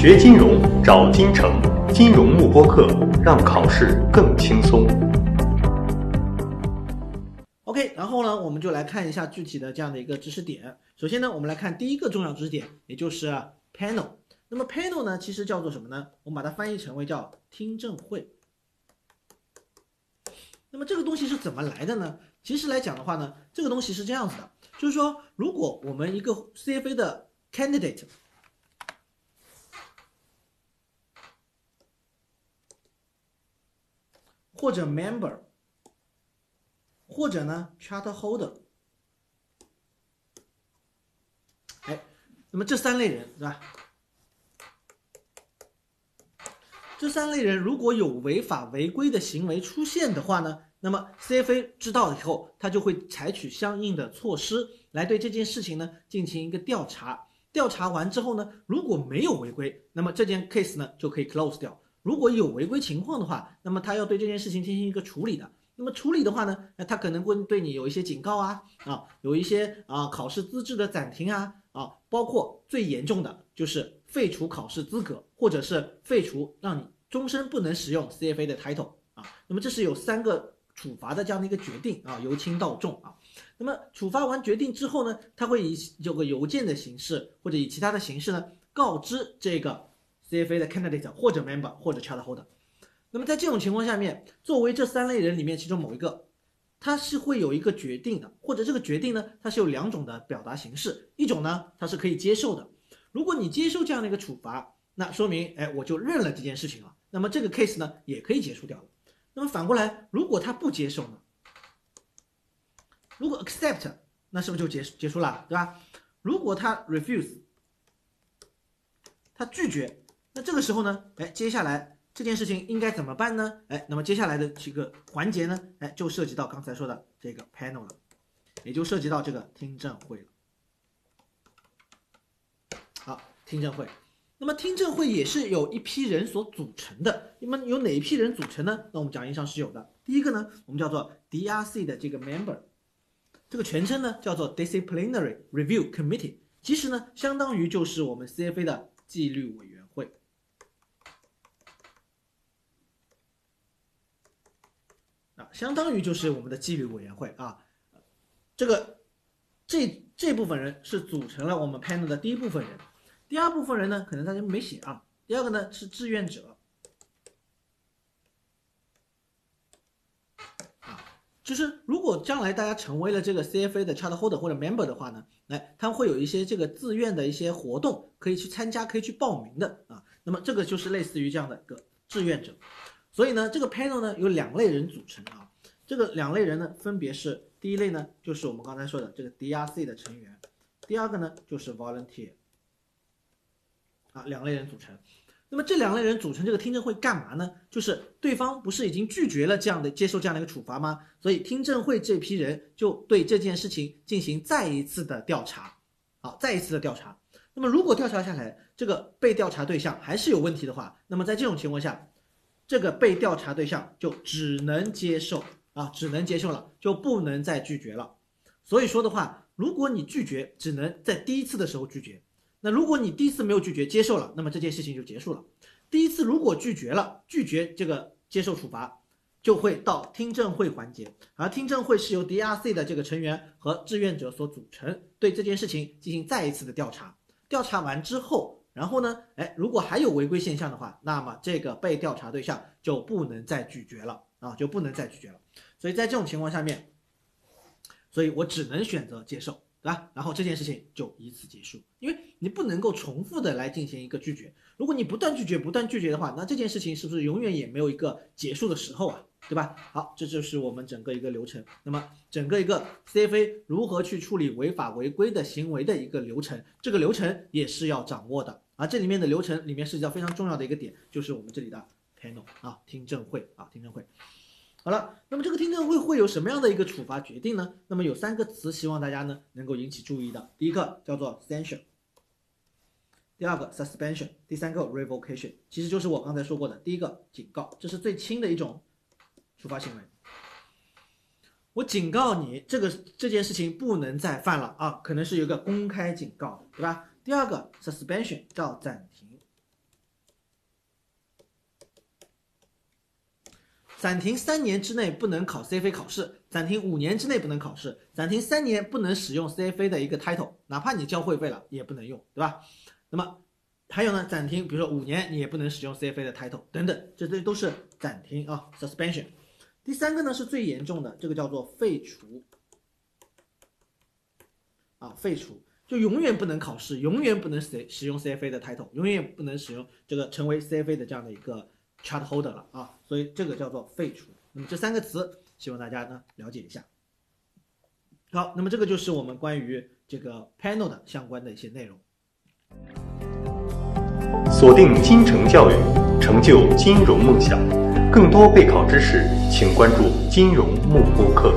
学金融找金城，金融慕播课，让考试更轻松。OK，然后呢，我们就来看一下具体的这样的一个知识点。首先呢，我们来看第一个重要知识点，也就是 panel。那么 panel 呢，其实叫做什么呢？我们把它翻译成为叫听证会。那么这个东西是怎么来的呢？其实来讲的话呢，这个东西是这样子的，就是说，如果我们一个 CFA 的 candidate 或者 member 或者呢 charter holder，哎，那么这三类人对吧？这三类人如果有违法违规的行为出现的话呢，那么 CFA 知道以后，他就会采取相应的措施来对这件事情呢进行一个调查。调查完之后呢，如果没有违规，那么这件 case 呢就可以 close 掉。如果有违规情况的话，那么他要对这件事情进行一个处理的。那么处理的话呢，那他可能会对你有一些警告啊啊，有一些啊考试资质的暂停啊啊，包括最严重的就是废除考试资格，或者是废除让你终身不能使用 CFA 的 title 啊。那么这是有三个处罚的这样的一个决定啊，由轻到重啊。那么处罚完决定之后呢，他会以有个邮件的形式或者以其他的形式呢告知这个 CFA 的 candidate 或者 member 或者 charter holder。那么在这种情况下面，作为这三类人里面其中某一个，他是会有一个决定的，或者这个决定呢，它是有两种的表达形式，一种呢它是可以接受的。如果你接受这样的一个处罚，那说明哎我就认了这件事情了，那么这个 case 呢也可以结束掉了。那么反过来，如果他不接受呢？如果 accept，那是不是就结束结束了，对吧？如果他 refuse，他拒绝，那这个时候呢，哎，接下来。这件事情应该怎么办呢？哎，那么接下来的几个环节呢？哎，就涉及到刚才说的这个 panel 了，也就涉及到这个听证会了。好，听证会，那么听证会也是有一批人所组成的。那么有哪一批人组成呢？那我们讲义上是有的。第一个呢，我们叫做 DRC 的这个 member，这个全称呢叫做 Disciplinary Review Committee，其实呢相当于就是我们 CFA 的纪律委员会。相当于就是我们的纪律委员会啊，这个这这部分人是组成了我们 panel 的第一部分人，第二部分人呢，可能大家没写啊。第二个呢是志愿者，啊，就是如果将来大家成为了这个 CFA 的 chart holder 或者 member 的话呢，哎，他们会有一些这个自愿的一些活动可以去参加，可以去报名的啊。那么这个就是类似于这样的一个志愿者。所以呢，这个 panel 呢有两类人组成啊，这个两类人呢分别是第一类呢就是我们刚才说的这个 DRC 的成员，第二个呢就是 volunteer，啊，两类人组成。那么这两类人组成这个听证会干嘛呢？就是对方不是已经拒绝了这样的接受这样的一个处罚吗？所以听证会这批人就对这件事情进行再一次的调查，好，再一次的调查。那么如果调查下来，这个被调查对象还是有问题的话，那么在这种情况下，这个被调查对象就只能接受啊，只能接受了，就不能再拒绝了。所以说的话，如果你拒绝，只能在第一次的时候拒绝。那如果你第一次没有拒绝，接受了，那么这件事情就结束了。第一次如果拒绝了，拒绝这个接受处罚，就会到听证会环节，而听证会是由 DRC 的这个成员和志愿者所组成，对这件事情进行再一次的调查。调查完之后。然后呢，哎，如果还有违规现象的话，那么这个被调查对象就不能再拒绝了啊，就不能再拒绝了。所以在这种情况下面，所以我只能选择接受，对吧？然后这件事情就以此结束，因为你不能够重复的来进行一个拒绝。如果你不断拒绝、不断拒绝的话，那这件事情是不是永远也没有一个结束的时候啊？对吧？好，这就是我们整个一个流程。那么整个一个 CFA 如何去处理违法违规的行为的一个流程，这个流程也是要掌握的。而这里面的流程里面涉及到非常重要的一个点，就是我们这里的 panel 啊，听证会啊，听证会。好了，那么这个听证会会有什么样的一个处罚决定呢？那么有三个词，希望大家呢能够引起注意的。第一个叫做 sanction，第二个 suspension，第三个 revocation，其实就是我刚才说过的第一个警告，这是最轻的一种处发行为，我警告你，这个这件事情不能再犯了啊！可能是有一个公开警告，对吧？第二个，suspension 叫暂停，暂停三年之内不能考 CFA 考试，暂停五年之内不能考试，暂停三年不能使用 CFA 的一个 title，哪怕你交会费了也不能用，对吧？那么还有呢，暂停，比如说五年你也不能使用 CFA 的 title 等等，这这些都是暂停啊，suspension。第三个呢是最严重的，这个叫做废除啊，废除就永远不能考试，永远不能使使用 CFA 的 title，永远不能使用这个成为 CFA 的这样的一个。chart holder 了啊，所以这个叫做废除。那么这三个词，希望大家呢了解一下。好，那么这个就是我们关于这个 panel 的相关的一些内容。锁定金城教育，成就金融梦想。更多备考知识，请关注金融幕布课。